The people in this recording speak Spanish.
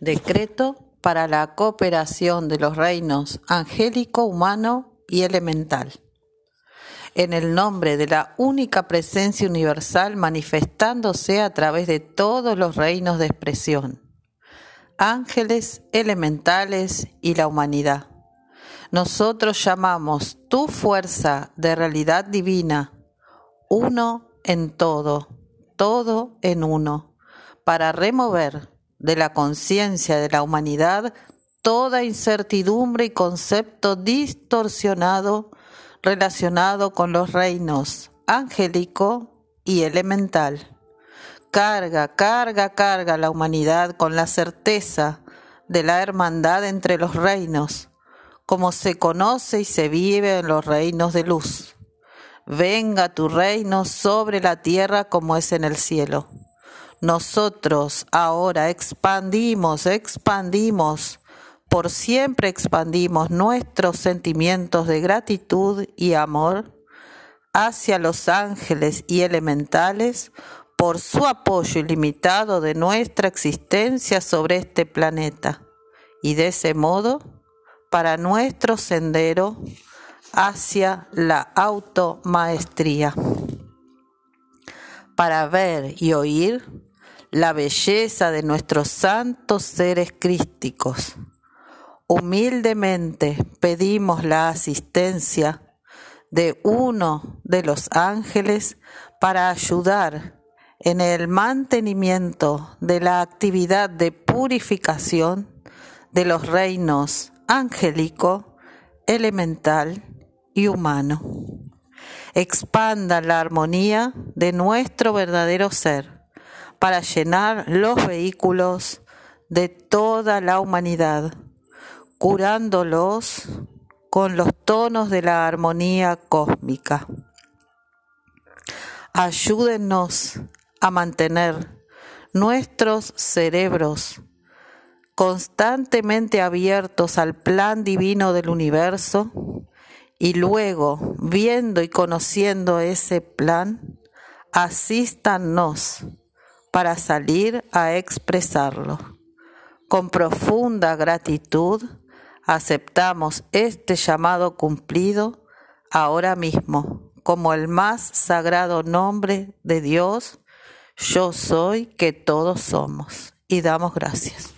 Decreto para la cooperación de los reinos angélico, humano y elemental. En el nombre de la única presencia universal manifestándose a través de todos los reinos de expresión, ángeles, elementales y la humanidad. Nosotros llamamos tu fuerza de realidad divina, uno en todo, todo en uno, para remover de la conciencia de la humanidad toda incertidumbre y concepto distorsionado relacionado con los reinos angélico y elemental. Carga, carga, carga la humanidad con la certeza de la hermandad entre los reinos, como se conoce y se vive en los reinos de luz. Venga tu reino sobre la tierra como es en el cielo. Nosotros ahora expandimos, expandimos, por siempre expandimos nuestros sentimientos de gratitud y amor hacia los ángeles y elementales por su apoyo ilimitado de nuestra existencia sobre este planeta y de ese modo para nuestro sendero hacia la automaestría. Para ver y oír la belleza de nuestros santos seres crísticos. Humildemente pedimos la asistencia de uno de los ángeles para ayudar en el mantenimiento de la actividad de purificación de los reinos angélico, elemental y humano. Expanda la armonía de nuestro verdadero ser para llenar los vehículos de toda la humanidad, curándolos con los tonos de la armonía cósmica. Ayúdennos a mantener nuestros cerebros constantemente abiertos al plan divino del universo y luego, viendo y conociendo ese plan, asístanos para salir a expresarlo. Con profunda gratitud aceptamos este llamado cumplido ahora mismo como el más sagrado nombre de Dios, yo soy que todos somos. Y damos gracias.